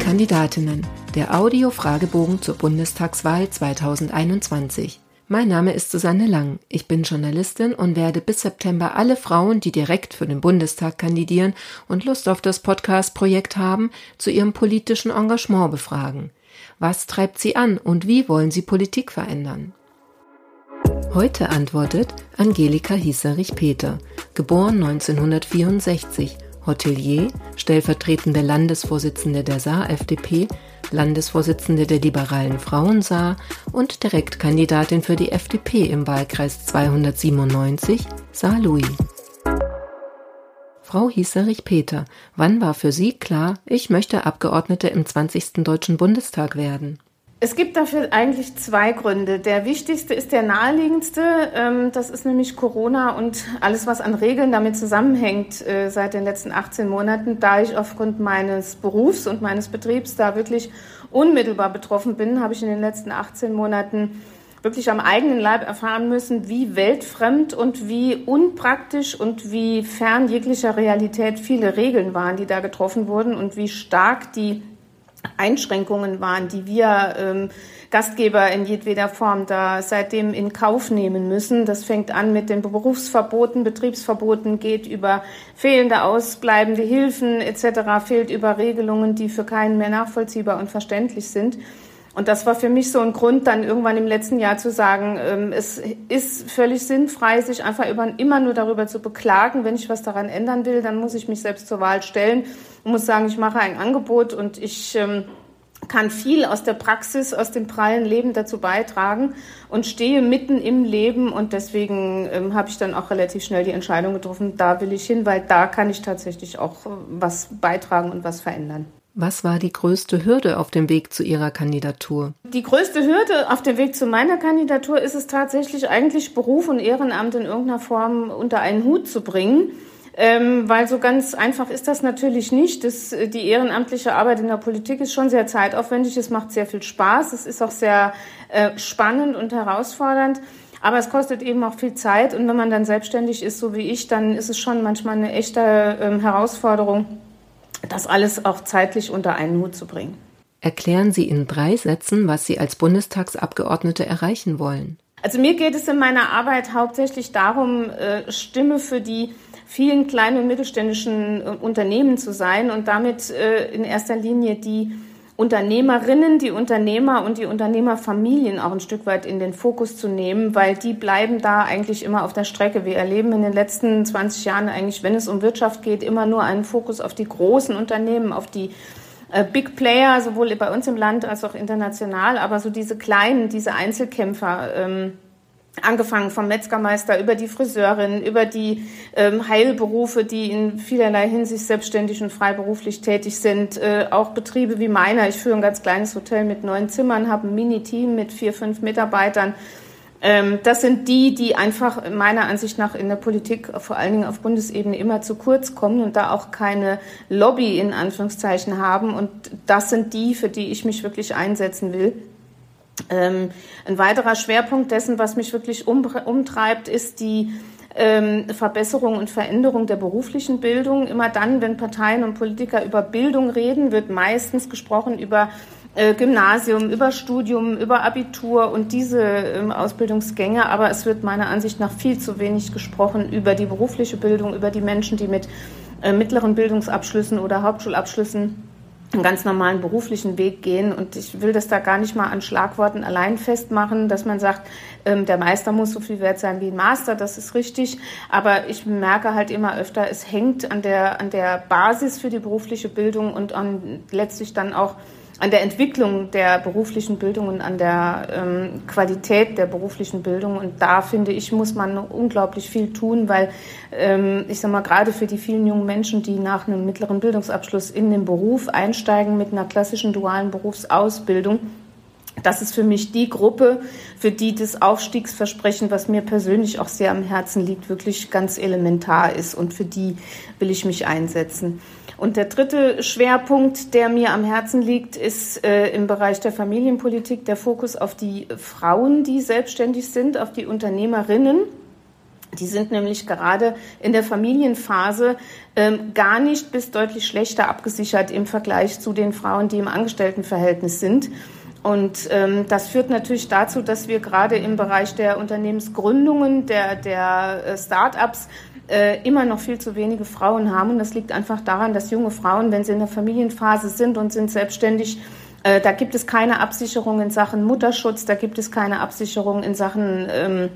Kandidatinnen, der Audio-Fragebogen zur Bundestagswahl 2021. Mein Name ist Susanne Lang. Ich bin Journalistin und werde bis September alle Frauen, die direkt für den Bundestag kandidieren und Lust auf das Podcast-Projekt haben, zu ihrem politischen Engagement befragen. Was treibt sie an und wie wollen sie Politik verändern? Heute antwortet Angelika Hieserich-Peter, geboren 1964, Hotelier, stellvertretende Landesvorsitzende der Saar-FDP, Landesvorsitzende der Liberalen Frauen Saar und Direktkandidatin für die FDP im Wahlkreis 297 Saar-Louis. Frau Hieserich-Peter, wann war für Sie klar, ich möchte Abgeordnete im 20. Deutschen Bundestag werden? Es gibt dafür eigentlich zwei Gründe. Der wichtigste ist der naheliegendste. Ähm, das ist nämlich Corona und alles, was an Regeln damit zusammenhängt äh, seit den letzten 18 Monaten. Da ich aufgrund meines Berufs und meines Betriebs da wirklich unmittelbar betroffen bin, habe ich in den letzten 18 Monaten wirklich am eigenen Leib erfahren müssen, wie weltfremd und wie unpraktisch und wie fern jeglicher Realität viele Regeln waren, die da getroffen wurden und wie stark die Einschränkungen waren, die wir ähm, Gastgeber in jedweder Form da seitdem in Kauf nehmen müssen. Das fängt an mit den Berufsverboten, Betriebsverboten, geht über fehlende, ausbleibende Hilfen etc., fehlt über Regelungen, die für keinen mehr nachvollziehbar und verständlich sind. Und das war für mich so ein Grund, dann irgendwann im letzten Jahr zu sagen, ähm, es ist völlig sinnfrei, sich einfach immer nur darüber zu beklagen. Wenn ich was daran ändern will, dann muss ich mich selbst zur Wahl stellen und muss sagen, ich mache ein Angebot und ich ähm, kann viel aus der Praxis, aus dem prallen Leben dazu beitragen und stehe mitten im Leben und deswegen ähm, habe ich dann auch relativ schnell die Entscheidung getroffen, da will ich hin, weil da kann ich tatsächlich auch äh, was beitragen und was verändern. Was war die größte Hürde auf dem Weg zu Ihrer Kandidatur? Die größte Hürde auf dem Weg zu meiner Kandidatur ist es tatsächlich eigentlich Beruf und Ehrenamt in irgendeiner Form unter einen Hut zu bringen. Ähm, weil so ganz einfach ist das natürlich nicht. Das, die ehrenamtliche Arbeit in der Politik ist schon sehr zeitaufwendig. Es macht sehr viel Spaß. Es ist auch sehr äh, spannend und herausfordernd. Aber es kostet eben auch viel Zeit. Und wenn man dann selbstständig ist, so wie ich, dann ist es schon manchmal eine echte ähm, Herausforderung das alles auch zeitlich unter einen Hut zu bringen. Erklären Sie in drei Sätzen, was Sie als Bundestagsabgeordnete erreichen wollen. Also mir geht es in meiner Arbeit hauptsächlich darum, äh, Stimme für die vielen kleinen und mittelständischen äh, Unternehmen zu sein und damit äh, in erster Linie die Unternehmerinnen, die Unternehmer und die Unternehmerfamilien auch ein Stück weit in den Fokus zu nehmen, weil die bleiben da eigentlich immer auf der Strecke. Wir erleben in den letzten 20 Jahren eigentlich, wenn es um Wirtschaft geht, immer nur einen Fokus auf die großen Unternehmen, auf die äh, Big Player, sowohl bei uns im Land als auch international, aber so diese kleinen, diese Einzelkämpfer, ähm, angefangen vom Metzgermeister über die Friseurin, über die ähm, Heilberufe, die in vielerlei Hinsicht selbstständig und freiberuflich tätig sind, äh, auch Betriebe wie meiner. Ich führe ein ganz kleines Hotel mit neun Zimmern, habe ein Mini-Team mit vier, fünf Mitarbeitern. Ähm, das sind die, die einfach meiner Ansicht nach in der Politik, vor allen Dingen auf Bundesebene, immer zu kurz kommen und da auch keine Lobby in Anführungszeichen haben. Und das sind die, für die ich mich wirklich einsetzen will. Ähm, ein weiterer Schwerpunkt dessen, was mich wirklich um, umtreibt, ist die ähm, Verbesserung und Veränderung der beruflichen Bildung. Immer dann, wenn Parteien und Politiker über Bildung reden, wird meistens gesprochen über äh, Gymnasium, über Studium, über Abitur und diese ähm, Ausbildungsgänge. Aber es wird meiner Ansicht nach viel zu wenig gesprochen über die berufliche Bildung, über die Menschen, die mit äh, mittleren Bildungsabschlüssen oder Hauptschulabschlüssen einen ganz normalen beruflichen Weg gehen. Und ich will das da gar nicht mal an Schlagworten allein festmachen, dass man sagt, ähm, der Meister muss so viel wert sein wie ein Master, das ist richtig. Aber ich merke halt immer öfter, es hängt an der, an der Basis für die berufliche Bildung und an letztlich dann auch an der Entwicklung der beruflichen Bildung und an der ähm, Qualität der beruflichen Bildung. Und da finde ich, muss man unglaublich viel tun, weil ähm, ich sage mal, gerade für die vielen jungen Menschen, die nach einem mittleren Bildungsabschluss in den Beruf einsteigen mit einer klassischen dualen Berufsausbildung, das ist für mich die Gruppe, für die das Aufstiegsversprechen, was mir persönlich auch sehr am Herzen liegt, wirklich ganz elementar ist. Und für die will ich mich einsetzen. Und der dritte Schwerpunkt, der mir am Herzen liegt, ist äh, im Bereich der Familienpolitik der Fokus auf die Frauen, die selbstständig sind, auf die Unternehmerinnen. Die sind nämlich gerade in der Familienphase ähm, gar nicht bis deutlich schlechter abgesichert im Vergleich zu den Frauen, die im Angestelltenverhältnis sind. Und ähm, das führt natürlich dazu, dass wir gerade im Bereich der Unternehmensgründungen, der, der äh, Start-ups äh, immer noch viel zu wenige Frauen haben. Und das liegt einfach daran, dass junge Frauen, wenn sie in der Familienphase sind und sind selbstständig, äh, da gibt es keine Absicherung in Sachen Mutterschutz, da gibt es keine Absicherung in Sachen ähm,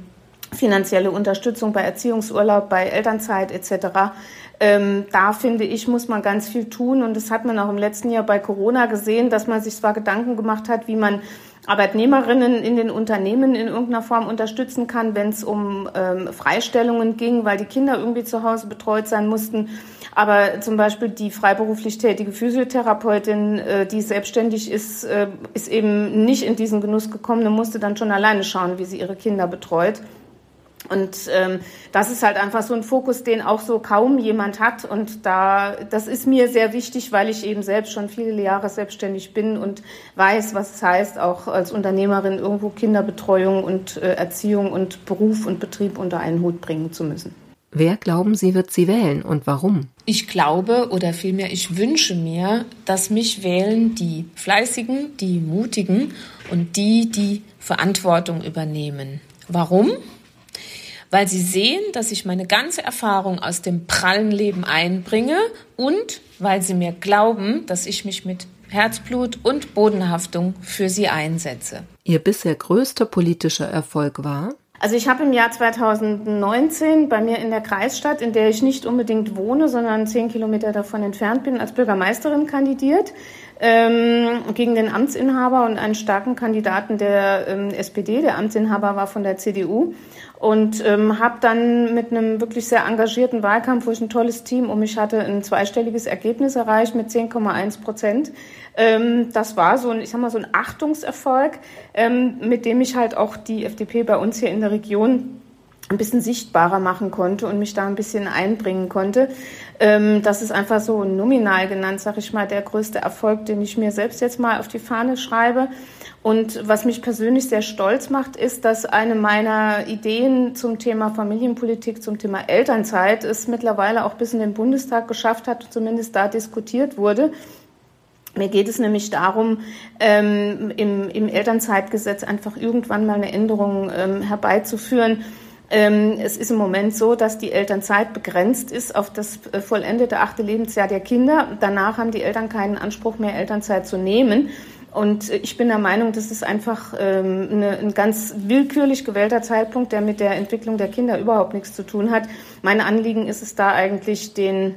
finanzielle Unterstützung bei Erziehungsurlaub, bei Elternzeit etc. Ähm, da finde ich, muss man ganz viel tun. Und das hat man auch im letzten Jahr bei Corona gesehen, dass man sich zwar Gedanken gemacht hat, wie man Arbeitnehmerinnen in den Unternehmen in irgendeiner Form unterstützen kann, wenn es um ähm, Freistellungen ging, weil die Kinder irgendwie zu Hause betreut sein mussten. Aber zum Beispiel die freiberuflich tätige Physiotherapeutin, äh, die selbstständig ist, äh, ist eben nicht in diesen Genuss gekommen und musste dann schon alleine schauen, wie sie ihre Kinder betreut. Und ähm, das ist halt einfach so ein Fokus, den auch so kaum jemand hat. Und da, das ist mir sehr wichtig, weil ich eben selbst schon viele Jahre selbstständig bin und weiß, was es heißt, auch als Unternehmerin irgendwo Kinderbetreuung und äh, Erziehung und Beruf und Betrieb unter einen Hut bringen zu müssen. Wer glauben Sie, wird Sie wählen und warum? Ich glaube oder vielmehr ich wünsche mir, dass mich wählen die Fleißigen, die Mutigen und die, die Verantwortung übernehmen. Warum? Weil sie sehen, dass ich meine ganze Erfahrung aus dem prallen Leben einbringe und weil sie mir glauben, dass ich mich mit Herzblut und Bodenhaftung für sie einsetze. Ihr bisher größter politischer Erfolg war? Also ich habe im Jahr 2019 bei mir in der Kreisstadt, in der ich nicht unbedingt wohne, sondern zehn Kilometer davon entfernt bin, als Bürgermeisterin kandidiert ähm, gegen den Amtsinhaber und einen starken Kandidaten der ähm, SPD. Der Amtsinhaber war von der CDU und ähm, habe dann mit einem wirklich sehr engagierten Wahlkampf, wo ich ein tolles Team um mich hatte, ein zweistelliges Ergebnis erreicht mit 10,1 Prozent. Ähm, das war so ein, ich sag mal, so ein Achtungserfolg, ähm, mit dem ich halt auch die FDP bei uns hier in der Region ein bisschen sichtbarer machen konnte und mich da ein bisschen einbringen konnte. Ähm, das ist einfach so nominal genannt, sag ich mal, der größte Erfolg, den ich mir selbst jetzt mal auf die Fahne schreibe. Und was mich persönlich sehr stolz macht, ist, dass eine meiner Ideen zum Thema Familienpolitik, zum Thema Elternzeit es mittlerweile auch bis in den Bundestag geschafft hat, zumindest da diskutiert wurde. Mir geht es nämlich darum, ähm, im, im Elternzeitgesetz einfach irgendwann mal eine Änderung ähm, herbeizuführen, ähm, es ist im Moment so, dass die Elternzeit begrenzt ist auf das äh, vollendete achte Lebensjahr der Kinder. Danach haben die Eltern keinen Anspruch mehr, Elternzeit zu nehmen. Und ich bin der Meinung, das ist einfach ähm, eine, ein ganz willkürlich gewählter Zeitpunkt, der mit der Entwicklung der Kinder überhaupt nichts zu tun hat. Mein Anliegen ist es da eigentlich, den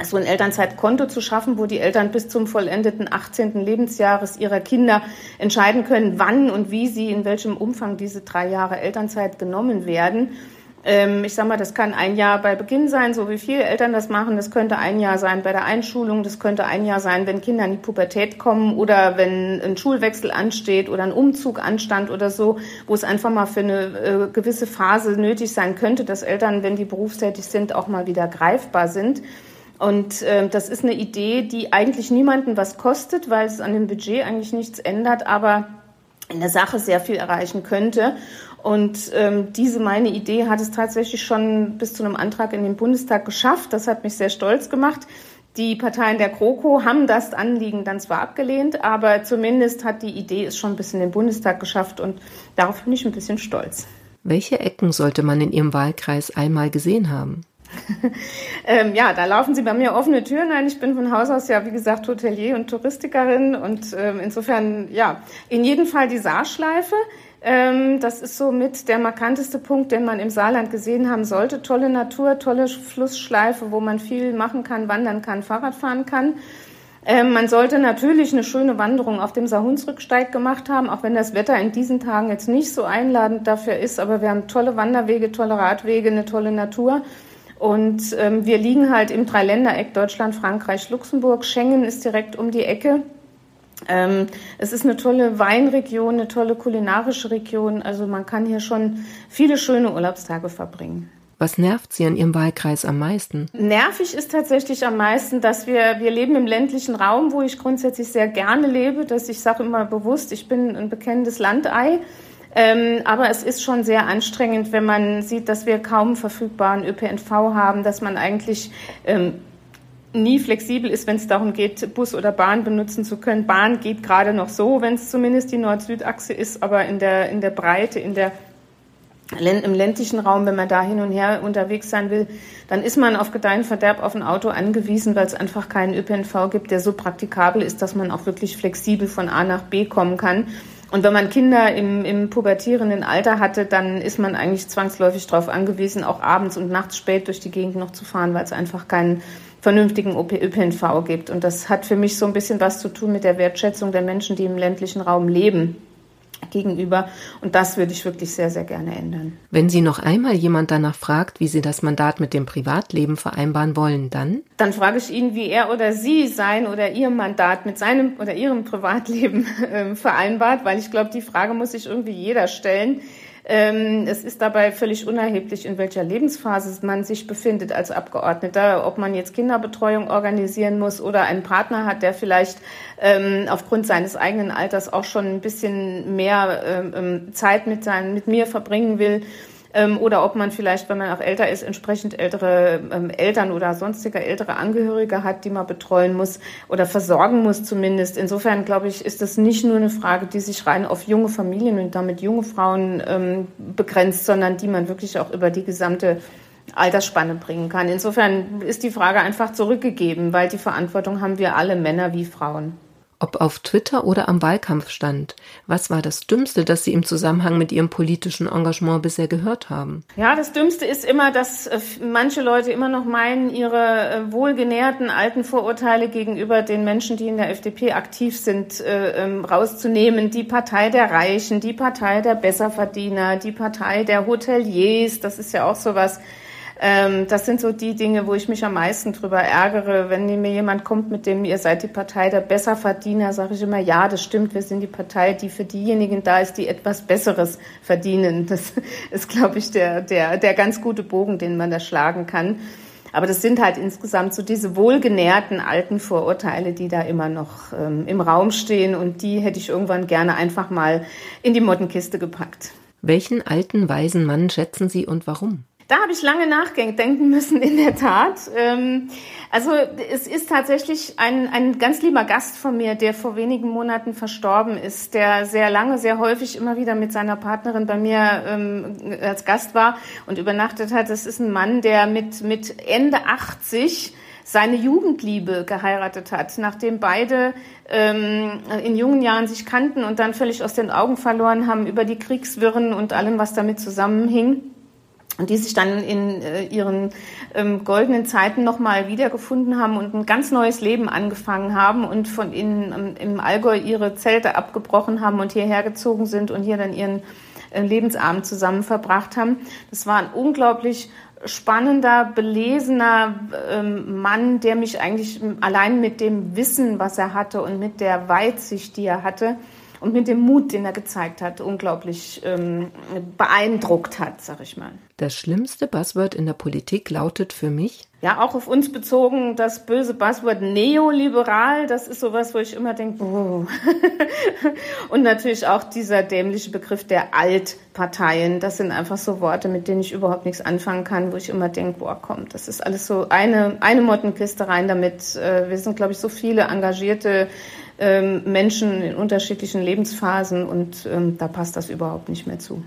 so ein Elternzeitkonto zu schaffen, wo die Eltern bis zum vollendeten 18. Lebensjahres ihrer Kinder entscheiden können, wann und wie sie in welchem Umfang diese drei Jahre Elternzeit genommen werden. Ähm, ich sage mal, das kann ein Jahr bei Beginn sein, so wie viele Eltern das machen. Das könnte ein Jahr sein bei der Einschulung. Das könnte ein Jahr sein, wenn Kinder in die Pubertät kommen oder wenn ein Schulwechsel ansteht oder ein Umzug anstand oder so, wo es einfach mal für eine äh, gewisse Phase nötig sein könnte, dass Eltern, wenn die berufstätig sind, auch mal wieder greifbar sind. Und äh, das ist eine Idee, die eigentlich niemanden was kostet, weil es an dem Budget eigentlich nichts ändert, aber in der Sache sehr viel erreichen könnte. Und ähm, diese meine Idee hat es tatsächlich schon bis zu einem Antrag in den Bundestag geschafft. Das hat mich sehr stolz gemacht. Die Parteien der GroKo haben das Anliegen dann zwar abgelehnt, aber zumindest hat die Idee es schon bis in den Bundestag geschafft und darauf bin ich ein bisschen stolz. Welche Ecken sollte man in Ihrem Wahlkreis einmal gesehen haben? ähm, ja, da laufen Sie bei mir offene Türen ein. Ich bin von Haus aus ja, wie gesagt, Hotelier und Touristikerin und ähm, insofern, ja, in jedem Fall die Saarschleife. Ähm, das ist so mit der markanteste Punkt, den man im Saarland gesehen haben sollte. Tolle Natur, tolle Flussschleife, wo man viel machen kann, wandern kann, Fahrrad fahren kann. Ähm, man sollte natürlich eine schöne Wanderung auf dem Saarhunsrücksteig gemacht haben, auch wenn das Wetter in diesen Tagen jetzt nicht so einladend dafür ist. Aber wir haben tolle Wanderwege, tolle Radwege, eine tolle Natur. Und ähm, wir liegen halt im Dreiländereck Deutschland, Frankreich, Luxemburg. Schengen ist direkt um die Ecke. Ähm, es ist eine tolle Weinregion, eine tolle kulinarische Region. Also man kann hier schon viele schöne Urlaubstage verbringen. Was nervt Sie an Ihrem Wahlkreis am meisten? Nervig ist tatsächlich am meisten, dass wir, wir leben im ländlichen Raum, wo ich grundsätzlich sehr gerne lebe, dass ich sage immer bewusst, ich bin ein bekennendes Landei. Ähm, aber es ist schon sehr anstrengend, wenn man sieht, dass wir kaum verfügbaren ÖPNV haben, dass man eigentlich ähm, nie flexibel ist, wenn es darum geht, Bus oder Bahn benutzen zu können. Bahn geht gerade noch so, wenn es zumindest die Nord-Süd-Achse ist, aber in der, in der Breite, in der im ländlichen Raum, wenn man da hin und her unterwegs sein will, dann ist man auf Gedeihen Verderb auf ein Auto angewiesen, weil es einfach keinen ÖPNV gibt, der so praktikabel ist, dass man auch wirklich flexibel von A nach B kommen kann. Und wenn man Kinder im, im pubertierenden Alter hatte, dann ist man eigentlich zwangsläufig darauf angewiesen, auch abends und nachts spät durch die Gegend noch zu fahren, weil es einfach keinen vernünftigen ÖPNV gibt. Und das hat für mich so ein bisschen was zu tun mit der Wertschätzung der Menschen, die im ländlichen Raum leben gegenüber. Und das würde ich wirklich sehr, sehr gerne ändern. Wenn Sie noch einmal jemand danach fragt, wie Sie das Mandat mit dem Privatleben vereinbaren wollen, dann? Dann frage ich ihn, wie er oder sie sein oder ihr Mandat mit seinem oder ihrem Privatleben äh, vereinbart, weil ich glaube, die Frage muss sich irgendwie jeder stellen. Ähm, es ist dabei völlig unerheblich, in welcher Lebensphase man sich befindet als Abgeordneter, ob man jetzt Kinderbetreuung organisieren muss oder einen Partner hat, der vielleicht ähm, aufgrund seines eigenen Alters auch schon ein bisschen mehr ähm, Zeit mit, seinen, mit mir verbringen will ähm, oder ob man vielleicht, wenn man auch älter ist, entsprechend ältere ähm, Eltern oder sonstige ältere Angehörige hat, die man betreuen muss oder versorgen muss zumindest. Insofern glaube ich, ist das nicht nur eine Frage, die sich rein auf junge Familien und damit junge Frauen ähm, begrenzt, sondern die man wirklich auch über die gesamte Altersspanne bringen kann. Insofern ist die Frage einfach zurückgegeben, weil die Verantwortung haben wir alle, Männer wie Frauen ob auf Twitter oder am Wahlkampfstand. Was war das Dümmste, das Sie im Zusammenhang mit Ihrem politischen Engagement bisher gehört haben? Ja, das Dümmste ist immer, dass äh, manche Leute immer noch meinen, ihre äh, wohlgenährten alten Vorurteile gegenüber den Menschen, die in der FDP aktiv sind, äh, ähm, rauszunehmen. Die Partei der Reichen, die Partei der Besserverdiener, die Partei der Hoteliers, das ist ja auch sowas. Ähm, das sind so die Dinge, wo ich mich am meisten drüber ärgere. Wenn mir jemand kommt, mit dem ihr seid die Partei der Besserverdiener, sage ich immer, ja, das stimmt, wir sind die Partei, die für diejenigen da ist, die etwas Besseres verdienen. Das ist, glaube ich, der, der, der ganz gute Bogen, den man da schlagen kann. Aber das sind halt insgesamt so diese wohlgenährten alten Vorurteile, die da immer noch ähm, im Raum stehen und die hätte ich irgendwann gerne einfach mal in die Mottenkiste gepackt. Welchen alten, weisen Mann schätzen Sie und warum? Da habe ich lange nachdenken müssen, in der Tat. Ähm, also es ist tatsächlich ein, ein ganz lieber Gast von mir, der vor wenigen Monaten verstorben ist, der sehr lange, sehr häufig immer wieder mit seiner Partnerin bei mir ähm, als Gast war und übernachtet hat. Das ist ein Mann, der mit, mit Ende 80 seine Jugendliebe geheiratet hat, nachdem beide ähm, in jungen Jahren sich kannten und dann völlig aus den Augen verloren haben über die Kriegswirren und allem, was damit zusammenhing die sich dann in äh, ihren ähm, goldenen Zeiten nochmal wiedergefunden haben und ein ganz neues Leben angefangen haben und von ihnen ähm, im Allgäu ihre Zelte abgebrochen haben und hierher gezogen sind und hier dann ihren äh, Lebensabend zusammen verbracht haben. Das war ein unglaublich spannender, belesener ähm, Mann, der mich eigentlich allein mit dem Wissen, was er hatte und mit der Weitsicht, die er hatte, und mit dem Mut, den er gezeigt hat, unglaublich ähm, beeindruckt hat, sag ich mal. Das schlimmste Buzzword in der Politik lautet für mich? Ja, auch auf uns bezogen, das böse Buzzword neoliberal, das ist sowas, wo ich immer denke, oh. und natürlich auch dieser dämliche Begriff der Altparteien, das sind einfach so Worte, mit denen ich überhaupt nichts anfangen kann, wo ich immer denke, boah, komm, das ist alles so eine, eine Mottenkiste rein damit. Äh, wir sind, glaube ich, so viele engagierte Menschen in unterschiedlichen Lebensphasen und ähm, da passt das überhaupt nicht mehr zu.